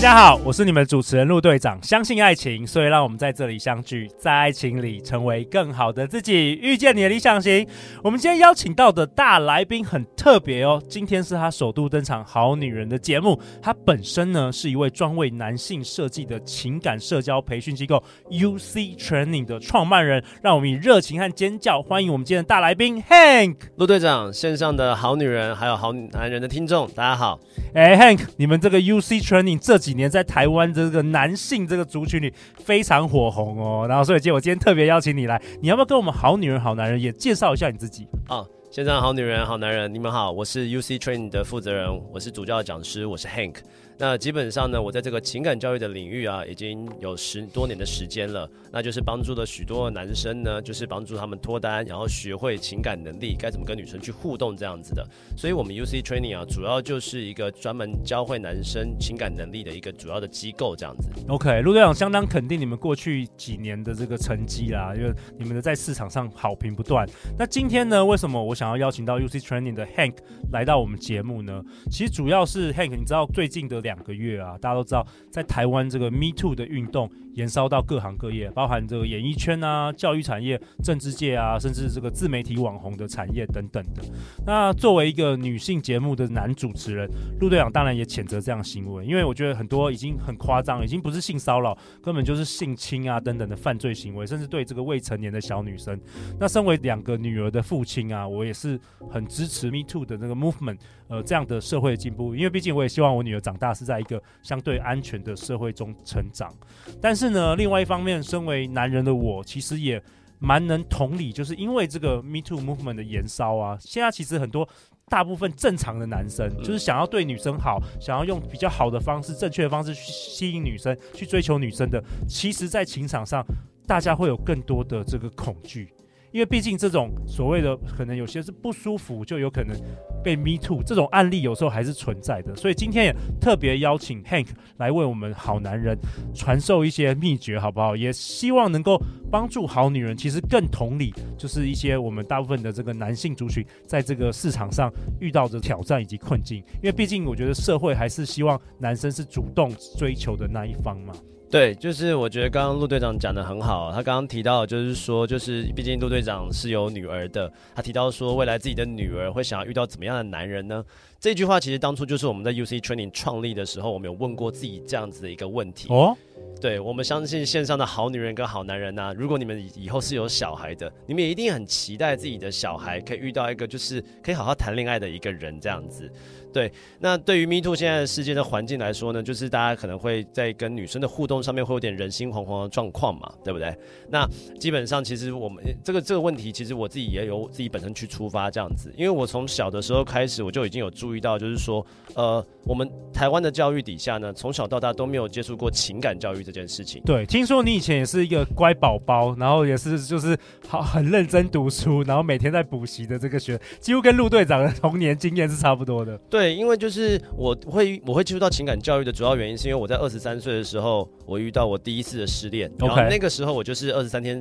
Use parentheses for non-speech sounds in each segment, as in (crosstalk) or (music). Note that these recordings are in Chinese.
家好，我是你们主持人陆队长。相信爱情，所以让我们在这里相聚，在爱情里成为更好的自己，遇见你的理想型。我们今天邀请到的大来宾很特别哦，今天是他首度登场《好女人》的节目。他本身呢是一位专为男性设计的情感社交培训机构 UC Training 的创办人。让我们以热情和尖叫欢迎我们今天的大来宾 Hank。陆队长，线上的好女人还有好男人的听众，大家好。哎，Hank，你们这个 UC Training 这几几年在台湾这个男性这个族群里非常火红哦，然后所以今我今天特别邀请你来，你要不要跟我们好女人好男人也介绍一下你自己啊？现在好女人好男人，你们好，我是 UC Training 的负责人，我是主教讲师，我是 Hank。那基本上呢，我在这个情感教育的领域啊，已经有十多年的时间了。那就是帮助了许多男生呢，就是帮助他们脱单，然后学会情感能力，该怎么跟女生去互动这样子的。所以，我们 UC Training 啊，主要就是一个专门教会男生情感能力的一个主要的机构这样子。OK，陆队长相当肯定你们过去几年的这个成绩啦，因为你们的在市场上好评不断。那今天呢，为什么我想要邀请到 UC Training 的 Hank 来到我们节目呢？其实主要是 Hank，你知道最近的两两个月啊，大家都知道，在台湾这个 Me Too 的运动延烧到各行各业，包含这个演艺圈啊、教育产业、政治界啊，甚至这个自媒体网红的产业等等的。那作为一个女性节目的男主持人，陆队长当然也谴责这样行为，因为我觉得很多已经很夸张，已经不是性骚扰，根本就是性侵啊等等的犯罪行为，甚至对这个未成年的小女生。那身为两个女儿的父亲啊，我也是很支持 Me Too 的那个 movement，呃，这样的社会进步，因为毕竟我也希望我女儿长大是在一个相对安全的社会中成长。但是呢，另外一方面，身为男人的我，其实也蛮能同理，就是因为这个 Me Too movement 的延烧啊，现在其实很多大部分正常的男生，就是想要对女生好，想要用比较好的方式、正确的方式去吸引女生、去追求女生的，其实，在情场上，大家会有更多的这个恐惧。因为毕竟这种所谓的可能有些是不舒服，就有可能被 me too 这种案例有时候还是存在的，所以今天也特别邀请 Hank 来为我们好男人传授一些秘诀，好不好？也希望能够帮助好女人，其实更同理，就是一些我们大部分的这个男性族群在这个市场上遇到的挑战以及困境。因为毕竟我觉得社会还是希望男生是主动追求的那一方嘛。对，就是我觉得刚刚陆队长讲的很好，他刚刚提到就是说，就是毕竟陆队长是有女儿的，他提到说未来自己的女儿会想要遇到怎么样的男人呢？这句话其实当初就是我们在 UC Training 创立的时候，我们有问过自己这样子的一个问题。哦，对，我们相信线上的好女人跟好男人呐、啊，如果你们以后是有小孩的，你们也一定很期待自己的小孩可以遇到一个就是可以好好谈恋爱的一个人这样子。对，那对于 Me Too 现在的世界的环境来说呢，就是大家可能会在跟女生的互动上面会有点人心惶惶的状况嘛，对不对？那基本上其实我们这个这个问题，其实我自己也有自己本身去出发这样子，因为我从小的时候开始，我就已经有注意到，就是说，呃，我们台湾的教育底下呢，从小到大都没有接触过情感教育这件事情。对，听说你以前也是一个乖宝宝，然后也是 (laughs) 就是好很认真读书，然后每天在补习的这个学，几乎跟陆队长的童年经验是差不多的。对。因为就是我会我会接触到情感教育的主要原因，是因为我在二十三岁的时候，我遇到我第一次的失恋。然后那个时候我就是二十三天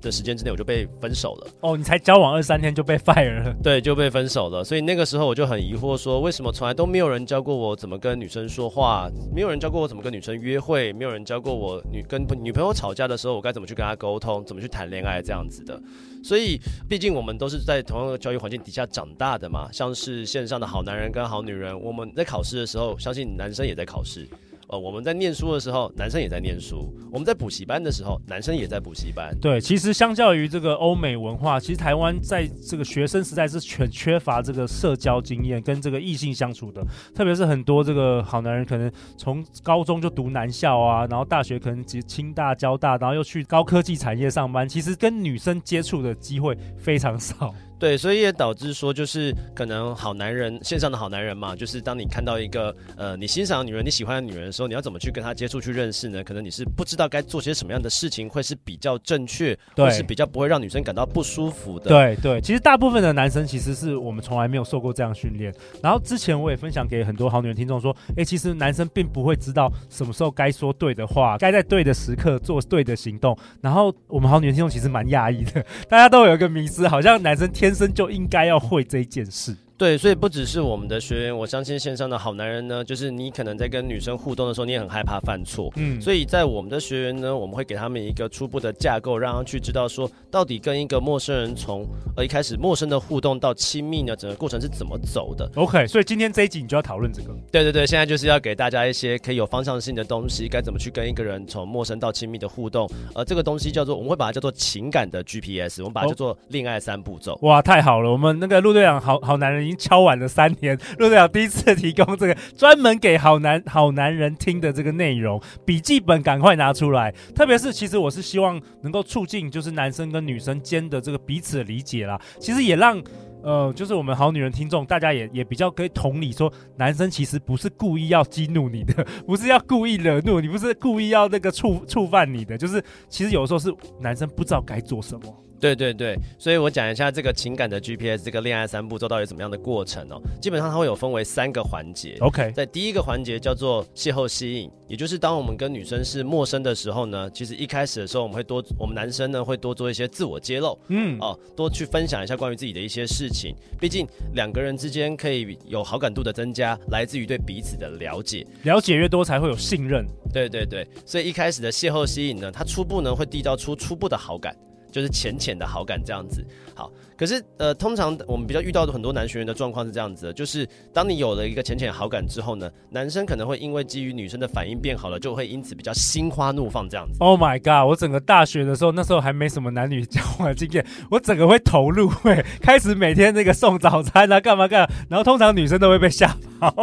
的时间之内，我就被分手了。哦，你才交往二十三天就被 (laughs) fire 了？对，就被分手了。所以那个时候我就很疑惑，说说为什么从来都没有人教过我怎么跟女生说话，没有人教过我怎么跟女生约会，没有人教过我女跟女朋友吵架的时候，我该怎么去跟她沟通，怎么去谈恋爱这样子的。所以，毕竟我们都是在同样的教育环境底下长大的嘛，像是线上的好男人跟好女人，我们在考试的时候，相信男生也在考试。呃，我们在念书的时候，男生也在念书；我们在补习班的时候，男生也在补习班。对，其实相较于这个欧美文化，其实台湾在这个学生时代是缺缺乏这个社交经验跟这个异性相处的，特别是很多这个好男人可能从高中就读男校啊，然后大学可能及清大、交大，然后又去高科技产业上班，其实跟女生接触的机会非常少。对，所以也导致说，就是可能好男人线上的好男人嘛，就是当你看到一个呃你欣赏的女人、你喜欢的女人的时候，你要怎么去跟她接触、去认识呢？可能你是不知道该做些什么样的事情会是比较正确，对或是比较不会让女生感到不舒服的。对对，其实大部分的男生其实是我们从来没有受过这样训练。然后之前我也分享给很多好女人听众说，哎，其实男生并不会知道什么时候该说对的话，该在对的时刻做对的行动。然后我们好女人听众其实蛮讶异的，(laughs) 大家都有一个迷思，好像男生天天生就应该要会这一件事。对，所以不只是我们的学员，我相信线上的好男人呢，就是你可能在跟女生互动的时候，你也很害怕犯错，嗯，所以在我们的学员呢，我们会给他们一个初步的架构，让他去知道说，到底跟一个陌生人从呃一开始陌生的互动到亲密呢，整个过程是怎么走的。OK，所以今天这一集你就要讨论这个。对对对，现在就是要给大家一些可以有方向性的东西，该怎么去跟一个人从陌生到亲密的互动。呃，这个东西叫做我们会把它叫做情感的 GPS，我们把它叫做恋爱三步骤。哇，太好了，我们那个陆队长好好男人已经敲完了三。年陆队长第一次提供这个专门给好男好男人听的这个内容，笔记本赶快拿出来。特别是，其实我是希望能够促进就是男生跟女生间的这个彼此的理解啦。其实也让呃，就是我们好女人听众，大家也也比较可以同理说，男生其实不是故意要激怒你的，不是要故意惹怒你，不是故意要那个触触犯你的，就是其实有时候是男生不知道该做什么。对对对，所以我讲一下这个情感的 GPS，这个恋爱三步骤到底怎么样的过程哦。基本上它会有分为三个环节。OK，在第一个环节叫做邂逅吸引，也就是当我们跟女生是陌生的时候呢，其实一开始的时候我们会多，我们男生呢会多做一些自我揭露，嗯，哦，多去分享一下关于自己的一些事情。毕竟两个人之间可以有好感度的增加，来自于对彼此的了解，了解越多才会有信任。对对对，所以一开始的邂逅吸引呢，它初步呢会缔造出初步的好感。就是浅浅的好感这样子，好。可是，呃，通常我们比较遇到的很多男学员的状况是这样子的，就是当你有了一个浅浅好感之后呢，男生可能会因为基于女生的反应变好了，就会因此比较心花怒放这样子。Oh my god！我整个大学的时候，那时候还没什么男女交往经验，我整个会投入，会 (laughs) 开始每天那个送早餐啊，干嘛干嘛，然后通常女生都会被吓。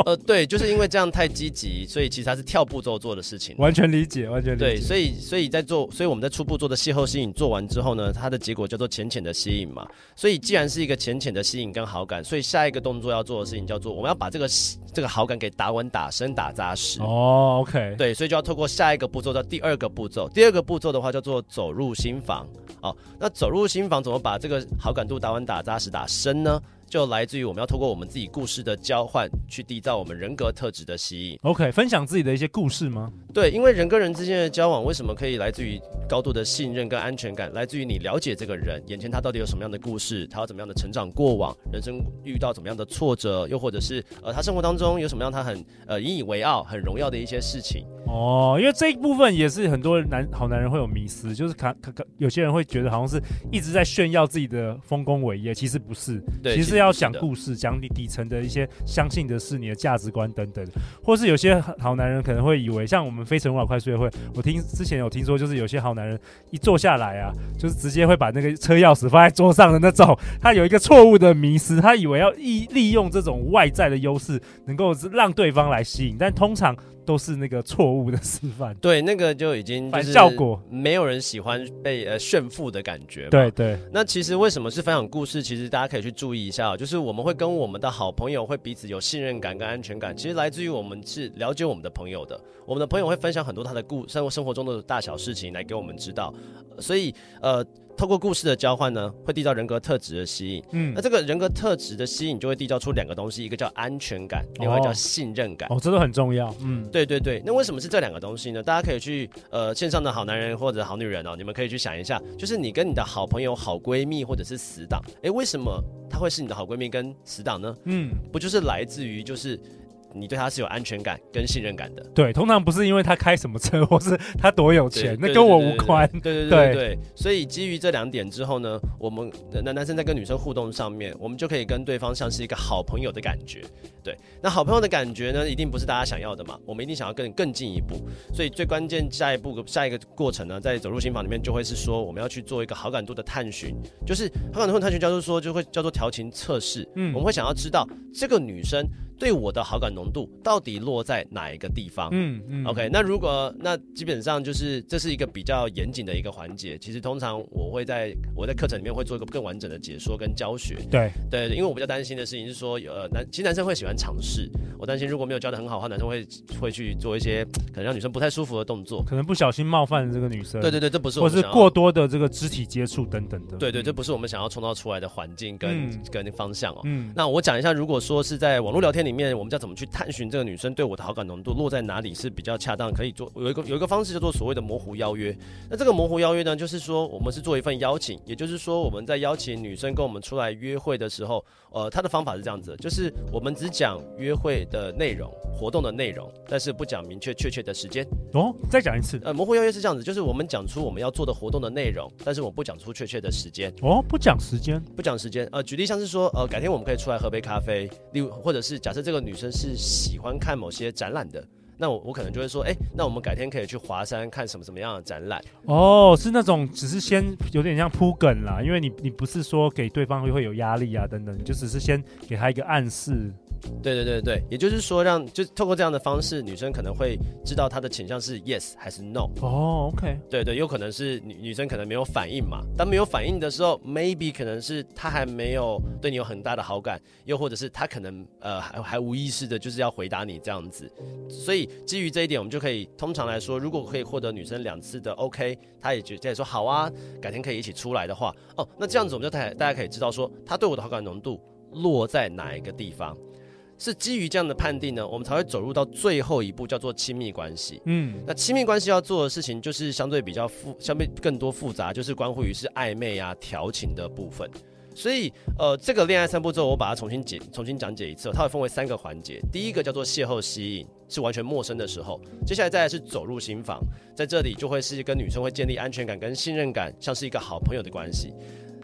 呃，对，就是因为这样太积极，所以其实它是跳步骤做的事情。完全理解，完全理解。对，所以所以在做，所以我们在初步做的邂逅吸引做完之后呢，它的结果叫做浅浅的吸引嘛。所以既然是一个浅浅的吸引跟好感，所以下一个动作要做的事情叫做，我们要把这个这个好感给打稳、打深、打扎实。哦，OK，对，所以就要透过下一个步骤到第二个步骤。第二个步骤的话叫做走入心房。哦，那走入心房怎么把这个好感度打稳、打扎实、打深呢？就来自于我们要透过我们自己故事的交换，去缔造我们人格特质的吸引。OK，分享自己的一些故事吗？对，因为人跟人之间的交往，为什么可以来自于高度的信任跟安全感？来自于你了解这个人，眼前他到底有什么样的故事，他有怎么样的成长过往，人生遇到怎么样的挫折，又或者是呃，他生活当中有什么样他很呃引以为傲、很荣耀的一些事情。哦，因为这一部分也是很多男好男人会有迷思，就是看看看有些人会觉得好像是一直在炫耀自己的丰功伟业，其实不是，对，其实要讲故事，讲你底层的一些相信的是你的价值观等等，或是有些好男人可能会以为，像我们非诚勿扰快速约会，我听之前有听说，就是有些好男人一坐下来啊，就是直接会把那个车钥匙放在桌上的那种，他有一个错误的迷失，他以为要利利用这种外在的优势，能够让对方来吸引，但通常。都是那个错误的示范，(laughs) 对，那个就已经反效果，没有人喜欢被呃炫富的感觉。对对，那其实为什么是分享故事？其实大家可以去注意一下，就是我们会跟我们的好朋友会彼此有信任感跟安全感，其实来自于我们是了解我们的朋友的，我们的朋友会分享很多他的故生活生活中的大小事情来给我们知道，所以呃。透过故事的交换呢，会缔造人格特质的吸引。嗯，那这个人格特质的吸引就会缔造出两个东西，一个叫安全感，另外叫信任感。哦，这都很重要。嗯，对对对。那为什么是这两个东西呢？大家可以去呃线上的好男人或者好女人哦，你们可以去想一下，就是你跟你的好朋友、好闺蜜或者是死党，诶，为什么他会是你的好闺蜜跟死党呢？嗯，不就是来自于就是。你对他是有安全感跟信任感的，对，通常不是因为他开什么车，或是他多有钱，那跟我无关。对对对对，对，所以基于这两点之后呢，我们男男生在跟女生互动上面，我们就可以跟对方像是一个好朋友的感觉。对，那好朋友的感觉呢，一定不是大家想要的嘛，我们一定想要更更进一步。所以最关键下一步下一个过程呢，在走入心房里面就会是说，我们要去做一个好感度的探寻，就是好感度的探寻叫做说就会叫做调情测试。嗯，我们会想要知道这个女生。对我的好感浓度到底落在哪一个地方？嗯嗯，OK，那如果那基本上就是这是一个比较严谨的一个环节。其实通常我会在我在课程里面会做一个更完整的解说跟教学。对对，因为我比较担心的事情是说，呃，男其实男生会喜欢尝试，我担心如果没有教的很好的话，男生会会去做一些可能让女生不太舒服的动作，可能不小心冒犯了这个女生。对对对，这不是我或是过多的这个肢体接触等等的。对对，这不是我们想要创造出来的环境跟、嗯、跟方向哦。嗯，那我讲一下，如果说是在网络聊天里面，我们要怎么去探寻这个女生对我的好感浓度落在哪里是比较恰当，可以做有一个有一个方式叫做所谓的模糊邀约。那这个模糊邀约呢，就是说我们是做一份邀请，也就是说我们在邀请女生跟我们出来约会的时候，呃，她的方法是这样子，就是我们只讲约会的内容、活动的内容，但是不讲明确确切的时间。哦，再讲一次。呃，模糊邀约是这样子，就是我们讲出我们要做的活动的内容，但是我们不讲出确切的时间。哦，不讲时间，不讲时间。呃，举例像是说，呃，改天我们可以出来喝杯咖啡，例如或者是假设这个女生是喜欢看某些展览的，那我我可能就会说，哎、欸，那我们改天可以去华山看什么什么样的展览。哦，是那种只是先有点像铺梗啦，因为你你不是说给对方会会有压力啊等等，你就只是先给他一个暗示。对对对对，也就是说让，让就透过这样的方式，女生可能会知道她的倾向是 yes 还是 no。哦，OK。对对，有可能是女女生可能没有反应嘛，当没有反应的时候，maybe 可能是她还没有对你有很大的好感，又或者是她可能呃还还无意识的就是要回答你这样子。所以基于这一点，我们就可以通常来说，如果可以获得女生两次的 OK，她也觉得说好啊，改天可以一起出来的话，哦，那这样子我们就大大家可以知道说，她对我的好感浓度落在哪一个地方。是基于这样的判定呢，我们才会走入到最后一步，叫做亲密关系。嗯，那亲密关系要做的事情，就是相对比较复，相对更多复杂，就是关乎于是暧昧啊、调情的部分。所以，呃，这个恋爱三步骤，我把它重新解、重新讲解一次，它会分为三个环节。第一个叫做邂逅吸引，是完全陌生的时候；接下来再来是走入心房，在这里就会是跟女生会建立安全感跟信任感，像是一个好朋友的关系。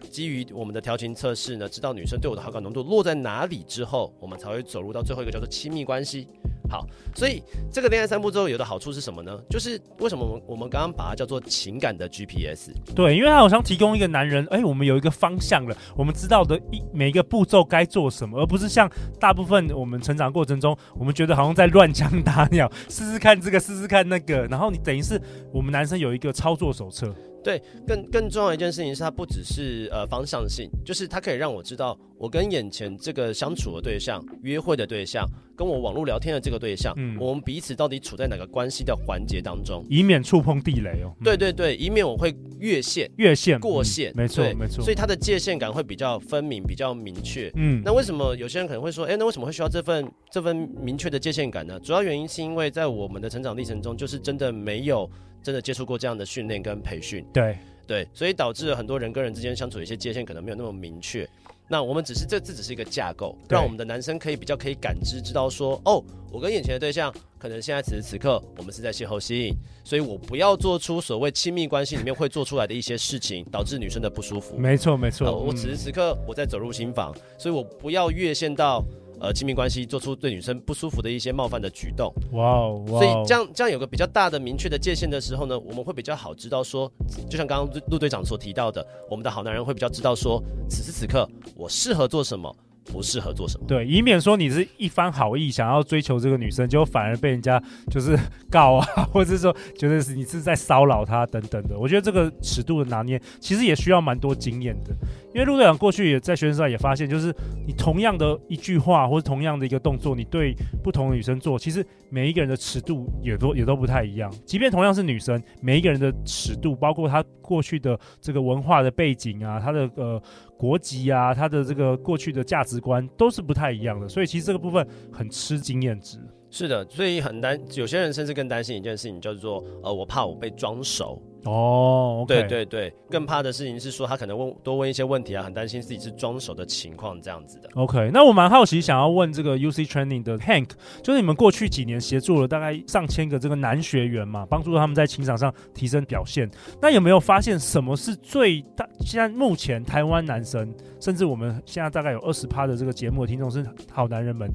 基于我们的调情测试呢，知道女生对我的好感浓度落在哪里之后，我们才会走入到最后一个叫做亲密关系。好，所以这个恋爱三步骤有的好处是什么呢？就是为什么我们我们刚刚把它叫做情感的 GPS？对，因为它好像提供一个男人，哎、我们有一个方向了，我们知道的一每一个步骤该做什么，而不是像大部分我们成长过程中，我们觉得好像在乱枪打鸟，试试看这个，试试看那个，然后你等于是我们男生有一个操作手册。对，更更重要的一件事情是，它不只是呃方向性，就是它可以让我知道，我跟眼前这个相处的对象、约会的对象，跟我网络聊天的这个对象，嗯，我们彼此到底处在哪个关系的环节当中，以免触碰地雷哦。嗯、对对对，以免我会越线、越线、过线，嗯、没错没错。所以它的界限感会比较分明、比较明确。嗯，那为什么有些人可能会说，哎，那为什么会需要这份这份明确的界限感呢？主要原因是因为在我们的成长历程中，就是真的没有真的接触过这样的训练跟培训。对。对，所以导致了很多人跟人之间相处的一些界限可能没有那么明确。那我们只是这这只是一个架构，让我们的男生可以比较可以感知，知道说，哦，我跟眼前的对象可能现在此时此刻我们是在邂逅吸引，所以我不要做出所谓亲密关系里面会做出来的一些事情，导致女生的不舒服。没错没错，我此时此刻我在走入新房，所以我不要越线到。呃，亲密关系做出对女生不舒服的一些冒犯的举动，哇哦！所以这样这样有个比较大的明确的界限的时候呢，我们会比较好知道说，就像刚刚陆队长所提到的，我们的好男人会比较知道说，此时此刻我适合做什么。不适合做什么？对，以免说你是一番好意想要追求这个女生，结果反而被人家就是 (laughs) 告啊，或者是说觉得是你是在骚扰她等等的。我觉得这个尺度的拿捏，其实也需要蛮多经验的。因为陆队长过去也在学生时代也发现，就是你同样的一句话或者同样的一个动作，你对不同的女生做，其实每一个人的尺度也都也都不太一样。即便同样是女生，每一个人的尺度，包括她过去的这个文化的背景啊，她的呃。国籍啊，她的这个过去的价值观都是不太一样的，所以其实这个部分很吃经验值。是的，所以很担，有些人甚至更担心一件事情，叫做呃，我怕我被装熟。哦，okay、对对对，更怕的事情是说他可能问多问一些问题啊，很担心自己是装熟的情况这样子的。OK，那我蛮好奇，想要问这个 UC Training 的 Hank，就是你们过去几年协助了大概上千个这个男学员嘛，帮助他们在情场上提升表现。那有没有发现什么是最大？现在目前台湾男生，甚至我们现在大概有二十趴的这个节目的听众是好男人们。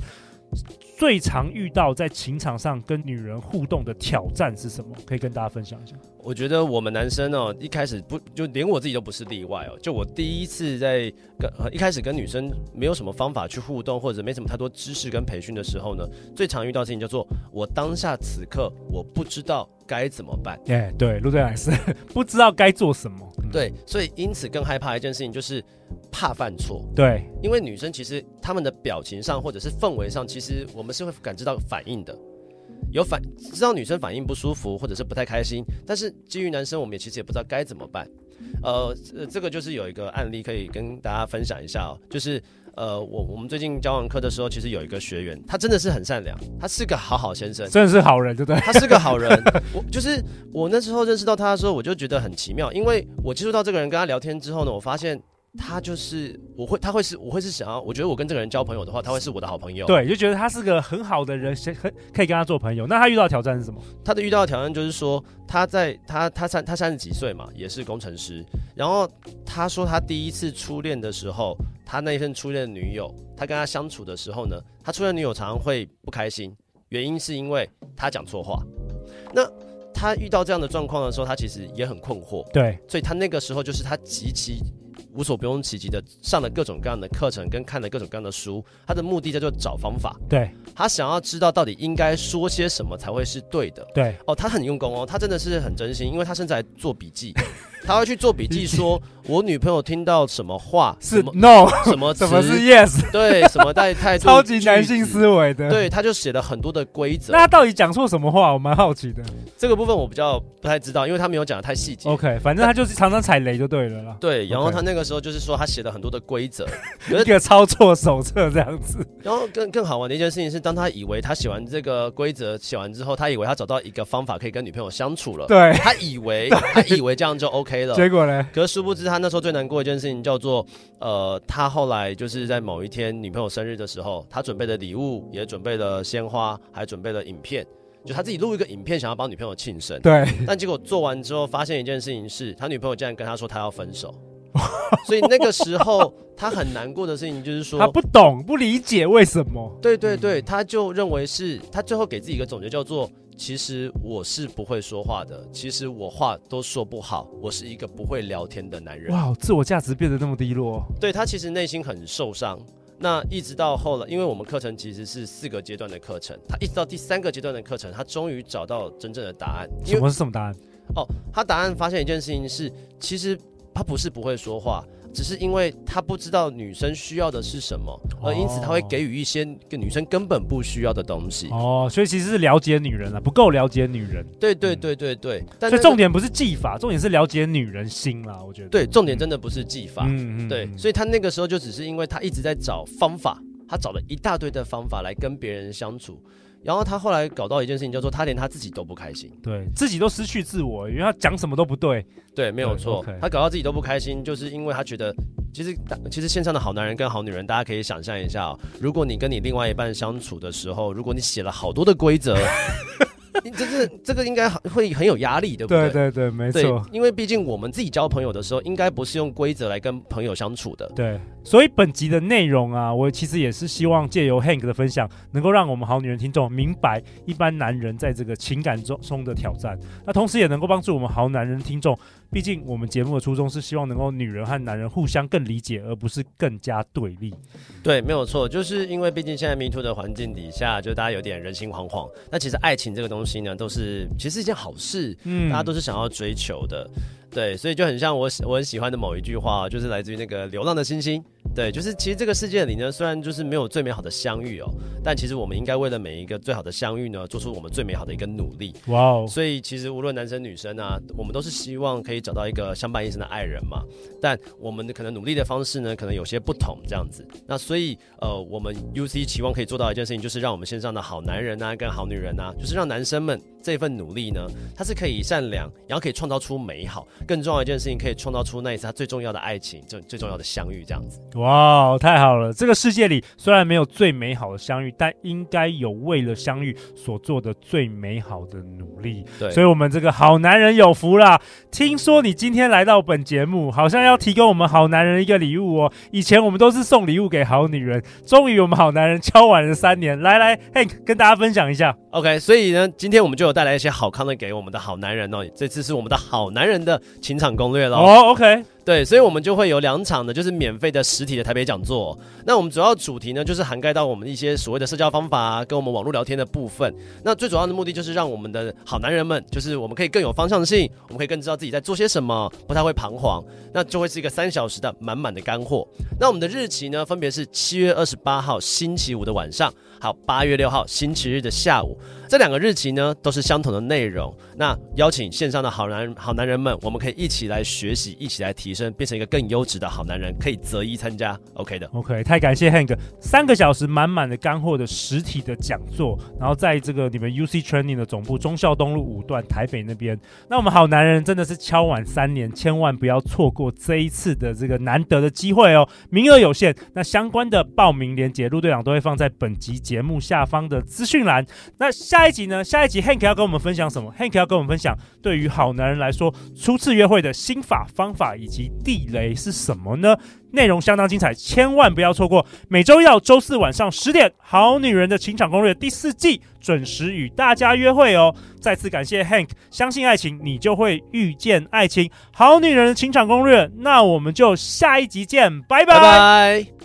最常遇到在情场上跟女人互动的挑战是什么？可以跟大家分享一下。我觉得我们男生哦，一开始不就连我自己都不是例外哦。就我第一次在跟一开始跟女生没有什么方法去互动，或者没什么太多知识跟培训的时候呢，最常遇到事情叫做我当下此刻我不知道该怎么办。哎，对，陆队长是 (laughs) 不知道该做什么。对，所以因此更害怕一件事情就是怕犯错。对，因为女生其实她们的表情上或者是氛围上，其实我们是会感知到反应的。有反知道女生反应不舒服或者是不太开心，但是基于男生，我们也其实也不知道该怎么办。呃，这个就是有一个案例可以跟大家分享一下哦，就是呃，我我们最近教完课的时候，其实有一个学员，他真的是很善良，他是个好好先生，(laughs) 真的是好人，对不对？他是个好人。(laughs) 我就是我那时候认识到他的时候，我就觉得很奇妙，因为我接触到这个人跟他聊天之后呢，我发现。他就是我会，他会是我会是想要，我觉得我跟这个人交朋友的话，他会是我的好朋友。对，就觉得他是个很好的人，很可以跟他做朋友。那他遇到的挑战是什么？他的遇到的挑战就是说，他在他他三他三十几岁嘛，也是工程师。然后他说他第一次初恋的时候，他那一份初恋的女友，他跟他相处的时候呢，他初恋女友常常会不开心，原因是因为他讲错话。那他遇到这样的状况的时候，他其实也很困惑。对，所以他那个时候就是他极其。无所不用其极的上了各种各样的课程，跟看了各种各样的书，他的目的叫做找方法。对，他想要知道到底应该说些什么才会是对的。对，哦，他很用功哦，他真的是很真心，因为他甚至还做笔记。(laughs) 他会去做笔记，说 (laughs) 我女朋友听到什么话是 no，什么 (laughs) 什么是 yes，(laughs) 对，什么带态度，超级男性思维的。对，他就写了很多的规则。那他到底讲错什么话？我蛮好奇的。这个部分我比较不太知道，因为他没有讲的太细节。OK，反正他就是常常踩雷就对了啦。对，然后他那个时候就是说他写了很多的规则，一个操作手册这样子。然后更更好玩的一件事情是，当他以为他写完这个规则写完之后，他以为他找到一个方法可以跟女朋友相处了。对，他以为他以为这样就 OK 了。结果呢？可是殊不知，他那时候最难过的一件事情叫做，呃，他后来就是在某一天女朋友生日的时候，他准备的礼物也准备了鲜花，还准备了影片，就他自己录一个影片，想要帮女朋友庆生。对。但结果做完之后，发现一件事情是，他女朋友竟然跟他说他要分手。(laughs) 所以那个时候他很难过的事情就是说，他不懂不理解为什么。对对对，他就认为是他最后给自己一个总结叫做。其实我是不会说话的，其实我话都说不好，我是一个不会聊天的男人。哇，自我价值变得那么低落。对，他其实内心很受伤。那一直到后来，因为我们课程其实是四个阶段的课程，他一直到第三个阶段的课程，他终于找到真正的答案。什么是什么答案？哦，他答案发现一件事情是，其实他不是不会说话。只是因为他不知道女生需要的是什么，而因此他会给予一些跟女生根本不需要的东西。哦，所以其实是了解女人啊，不够了解女人。对对对对对。所以重点不是技法，重点是了解女人心啦。我觉得。对，重点真的不是技法。嗯嗯。对，所以他那个时候就只是因为他一直在找方法，他找了一大堆的方法来跟别人相处。然后他后来搞到一件事情，叫做他连他自己都不开心，对自己都失去自我，因为他讲什么都不对，对，没有错。他搞到自己都不开心，就是因为他觉得，其实其实线上的好男人跟好女人，大家可以想象一下哦，如果你跟你另外一半相处的时候，如果你写了好多的规则。这是这个应该会很有压力，对不对？对对对，没错。因为毕竟我们自己交朋友的时候，应该不是用规则来跟朋友相处的。对，所以本集的内容啊，我其实也是希望借由 Hank 的分享，能够让我们好女人听众明白一般男人在这个情感中中的挑战，那同时也能够帮助我们好男人听众。毕竟我们节目的初衷是希望能够女人和男人互相更理解，而不是更加对立。对，没有错，就是因为毕竟现在 Me Too 的环境底下，就大家有点人心惶惶。那其实爱情这个东西呢，都是其实是一件好事，嗯，大家都是想要追求的。对，所以就很像我我很喜欢的某一句话，就是来自于那个流浪的星星。对，就是其实这个世界里呢，虽然就是没有最美好的相遇哦，但其实我们应该为了每一个最好的相遇呢，做出我们最美好的一个努力。哇哦！所以其实无论男生女生啊，我们都是希望可以找到一个相伴一生的爱人嘛。但我们的可能努力的方式呢，可能有些不同这样子。那所以呃，我们 UC 期望可以做到一件事情，就是让我们线上的好男人啊，跟好女人啊，就是让男生们这份努力呢，它是可以善良，然后可以创造出美好。更重要一件事情，可以创造出那一次他最重要的爱情，最最重要的相遇，这样子。哇，太好了！这个世界里虽然没有最美好的相遇，但应该有为了相遇所做的最美好的努力。对，所以我们这个好男人有福啦！听说你今天来到本节目，好像要提供我们好男人一个礼物哦。以前我们都是送礼物给好女人，终于我们好男人敲完了三年，来来，Hank 跟大家分享一下。OK，所以呢，今天我们就有带来一些好康的给我们的好男人哦。这次是我们的好男人的情场攻略喽。哦、oh，OK。对，所以我们就会有两场的，就是免费的实体的台北讲座。那我们主要主题呢，就是涵盖到我们一些所谓的社交方法啊，跟我们网络聊天的部分。那最主要的目的就是让我们的好男人们，就是我们可以更有方向性，我们可以更知道自己在做些什么，不太会彷徨。那就会是一个三小时的满满的干货。那我们的日期呢，分别是七月二十八号星期五的晚上，还有八月六号星期日的下午。这两个日期呢，都是相同的内容。那邀请线上的好男好男人们，我们可以一起来学习，一起来提升。变成一个更优质的好男人，可以择一参加，OK 的，OK，太感谢 Hank，三个小时满满的干货的实体的讲座，然后在这个你们 UC Training 的总部忠孝东路五段台北那边，那我们好男人真的是敲碗三年，千万不要错过这一次的这个难得的机会哦，名额有限，那相关的报名链接陆队长都会放在本集节目下方的资讯栏。那下下一集呢？下一集 Hank 要跟我们分享什么？Hank 要跟我们分享对于好男人来说初次约会的心法方法以及。地雷是什么呢？内容相当精彩，千万不要错过。每周一到周四晚上十点，《好女人的情场攻略》第四季准时与大家约会哦。再次感谢 Hank，相信爱情，你就会遇见爱情。《好女人的情场攻略》，那我们就下一集见，拜拜。拜拜。